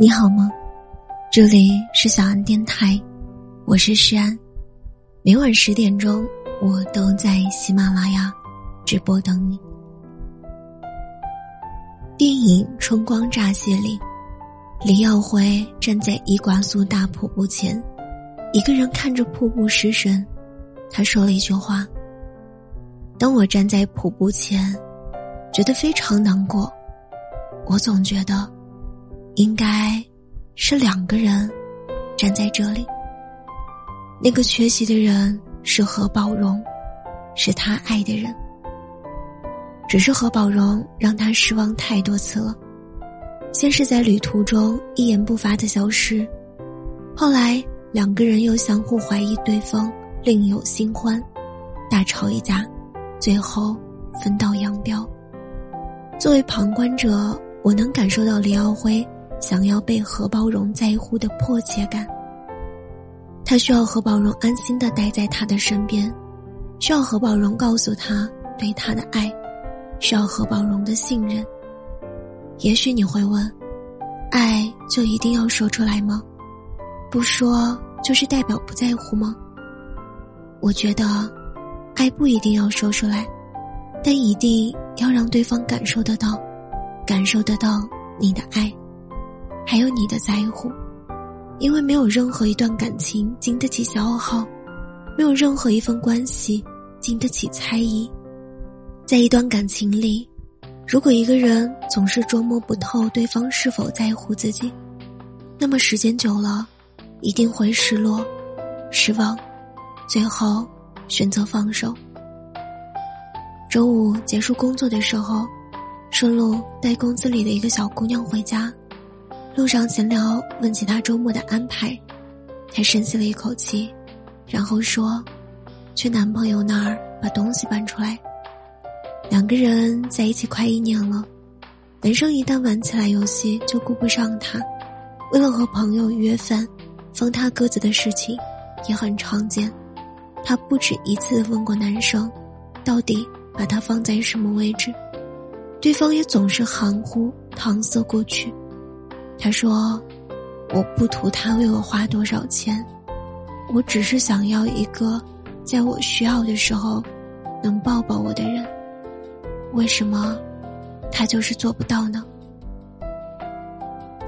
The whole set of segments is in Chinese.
你好吗？这里是小安电台，我是诗安。每晚十点钟，我都在喜马拉雅直播等你。电影《春光乍泄》里，李耀辉站在伊瓜苏大瀑布前，一个人看着瀑布失神。他说了一句话：“当我站在瀑布前，觉得非常难过。我总觉得。”应该是两个人站在这里。那个缺席的人是何宝荣，是他爱的人。只是何宝荣让他失望太多次了。先是在旅途中一言不发的消失，后来两个人又相互怀疑对方另有新欢，大吵一架，最后分道扬镳。作为旁观者，我能感受到李耀辉。想要被何宝荣在乎的迫切感，他需要何宝荣安心的待在他的身边，需要何宝荣告诉他对他的爱，需要何宝荣的信任。也许你会问，爱就一定要说出来吗？不说就是代表不在乎吗？我觉得，爱不一定要说出来，但一定要让对方感受得到，感受得到你的爱。还有你的在乎，因为没有任何一段感情经得起消耗，没有任何一份关系经得起猜疑。在一段感情里，如果一个人总是捉摸不透对方是否在乎自己，那么时间久了，一定会失落、失望，最后选择放手。周五结束工作的时候，顺路带公司里的一个小姑娘回家。路上闲聊，问起他周末的安排，他深吸了一口气，然后说：“去男朋友那儿把东西搬出来。”两个人在一起快一年了，男生一旦玩起来游戏就顾不上他，为了和朋友约饭，放他鸽子的事情也很常见。他不止一次问过男生，到底把他放在什么位置，对方也总是含糊搪塞过去。他说：“我不图他为我花多少钱，我只是想要一个在我需要的时候能抱抱我的人。为什么他就是做不到呢？”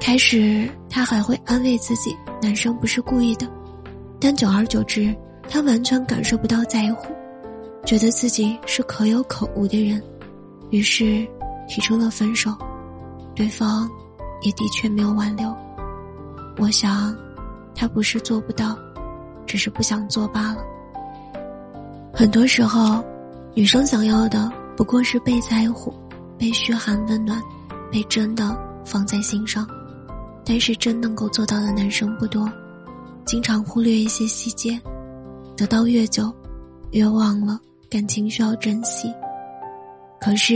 开始他还会安慰自己，男生不是故意的，但久而久之，他完全感受不到在乎，觉得自己是可有可无的人，于是提出了分手。对方。也的确没有挽留，我想，他不是做不到，只是不想做罢了。很多时候，女生想要的不过是被在乎、被嘘寒问暖、被真的放在心上，但是真能够做到的男生不多，经常忽略一些细节，得到越久，越忘了感情需要珍惜。可是，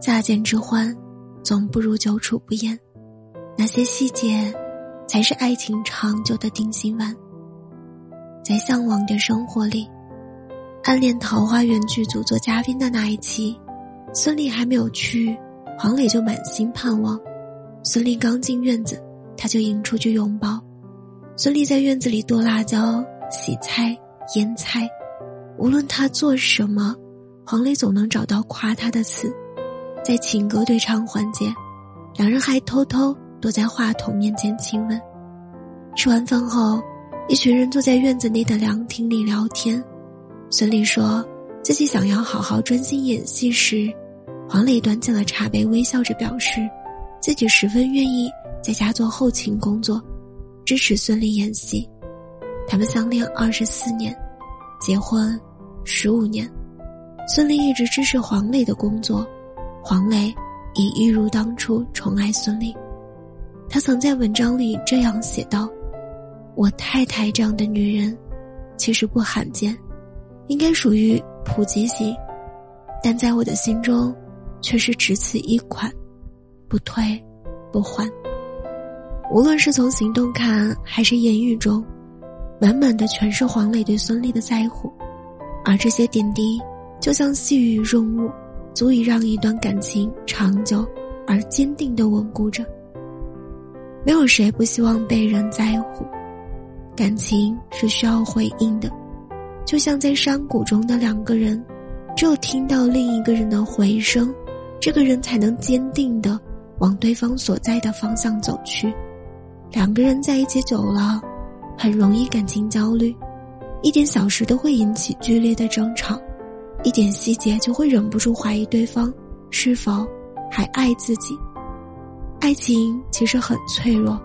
乍见之欢。总不如久处不厌，那些细节，才是爱情长久的定心丸。在向往的生活里，《暗恋桃花源》剧组做嘉宾的那一期，孙俪还没有去，黄磊就满心盼望。孙俪刚进院子，他就迎出去拥抱。孙俪在院子里剁辣椒、洗菜、腌菜，无论他做什么，黄磊总能找到夸他的词。在情歌对唱环节，两人还偷偷躲在话筒面前亲吻。吃完饭后，一群人坐在院子内的凉亭里聊天。孙俪说自己想要好好专心演戏时，黄磊端起了茶杯，微笑着表示自己十分愿意在家做后勤工作，支持孙俪演戏。他们相恋二十四年，结婚十五年，孙俪一直支持黄磊的工作。黄磊也一如当初宠爱孙俪，他曾在文章里这样写道：“我太太这样的女人，其实不罕见，应该属于普及型，但在我的心中，却是只此一款，不退，不换。无论是从行动看，还是言语中，满满的全是黄磊对孙俪的在乎，而这些点滴，就像细雨润物。”足以让一段感情长久而坚定的稳固着。没有谁不希望被人在乎，感情是需要回应的，就像在山谷中的两个人，只有听到另一个人的回声，这个人才能坚定的往对方所在的方向走去。两个人在一起久了，很容易感情焦虑，一点小事都会引起剧烈的争吵，一点细节就会忍不住怀疑对方是否还爱自己。爱情其实很脆弱，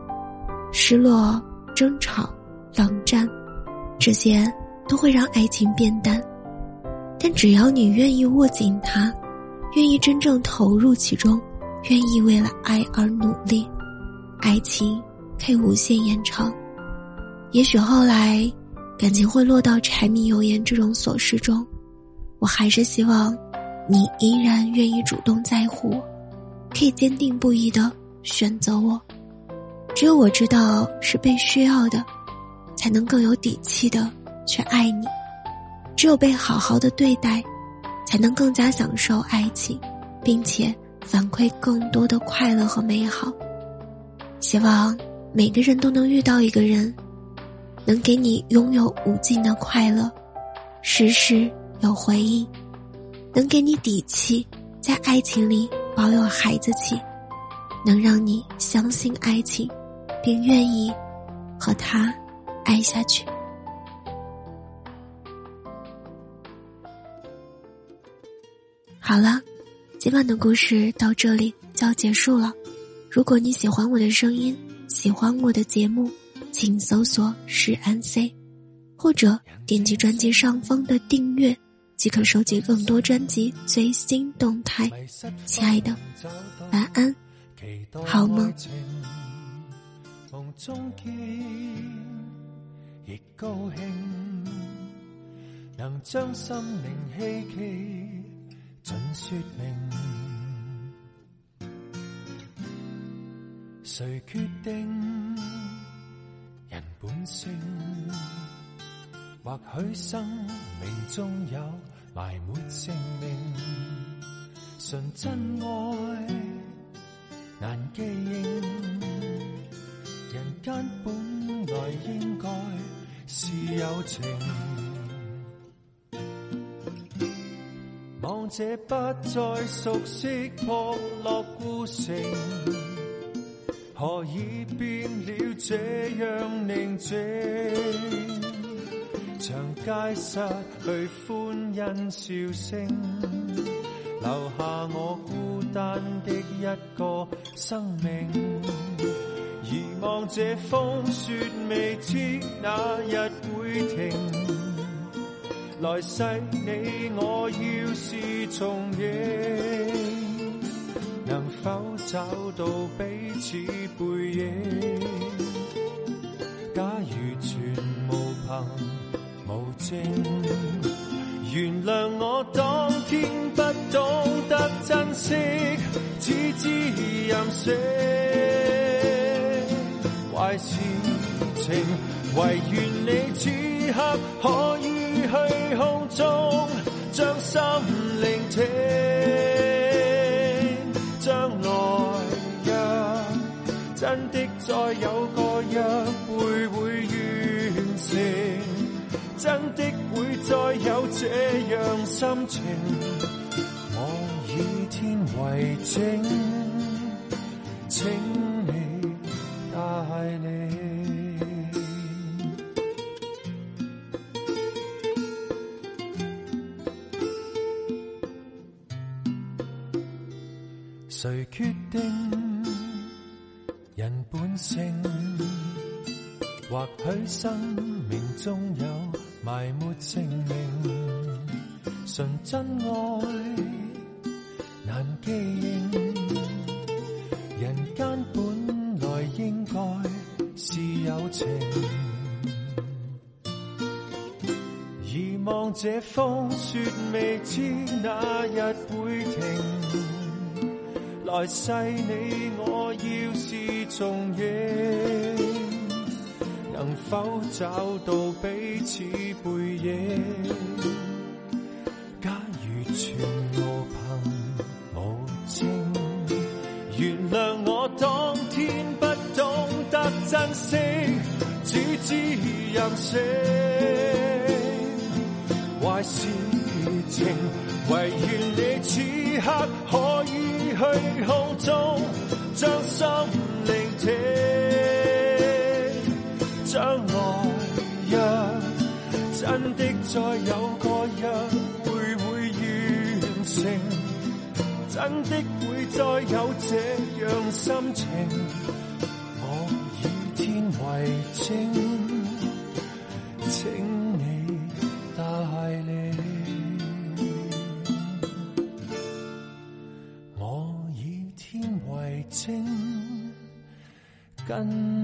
失落、争吵、冷战，这些都会让爱情变淡。但只要你愿意握紧它，愿意真正投入其中，愿意为了爱而努力，爱情可以无限延长。也许后来，感情会落到柴米油盐这种琐事中，我还是希望，你依然愿意主动在乎我，可以坚定不移的。选择我，只有我知道是被需要的，才能更有底气的去爱你；只有被好好的对待，才能更加享受爱情，并且反馈更多的快乐和美好。希望每个人都能遇到一个人，能给你拥有无尽的快乐，时时有回应，能给你底气，在爱情里保有孩子气。能让你相信爱情，并愿意和他爱下去。好了，今晚的故事到这里就要结束了。如果你喜欢我的声音，喜欢我的节目，请搜索“是安 C”，或者点击专辑上方的订阅，即可收集更多专辑最新动态。亲爱的，晚安。好梦梦中见亦高兴能将心灵希冀尽说明。谁决定人本性或许生命？中有埋没性命？纯真爱难记认，人间本来应该是有情。望这不再熟悉破落孤城，何以变了这样宁静？长街失去欢欣笑声，留下我孤单的一个。生命，疑望这风雪未知哪日会停。来世你我要是重映，能否找到彼此背影？假如全无凭无证，原谅我当天不懂得珍惜。只知任性，坏事情，唯愿你此刻可以去空中将心聆听。将来若真的再有个约会会完成，真的会再有这样心情。我以天为证，请你带领。谁决定人本性？或许生命中有埋没姓名，纯真爱。难记认，人间本来应该是有情。疑望这风雪未知哪日会停。来世你我要否找到彼此背影？假如全无凭。原谅我当天不懂得珍。惜，只知任性。坏事情，唯愿你此刻可以去空中，再有个约会会完成，真的会再有这样心情。我以天为证，请你带领。我以天为证，跟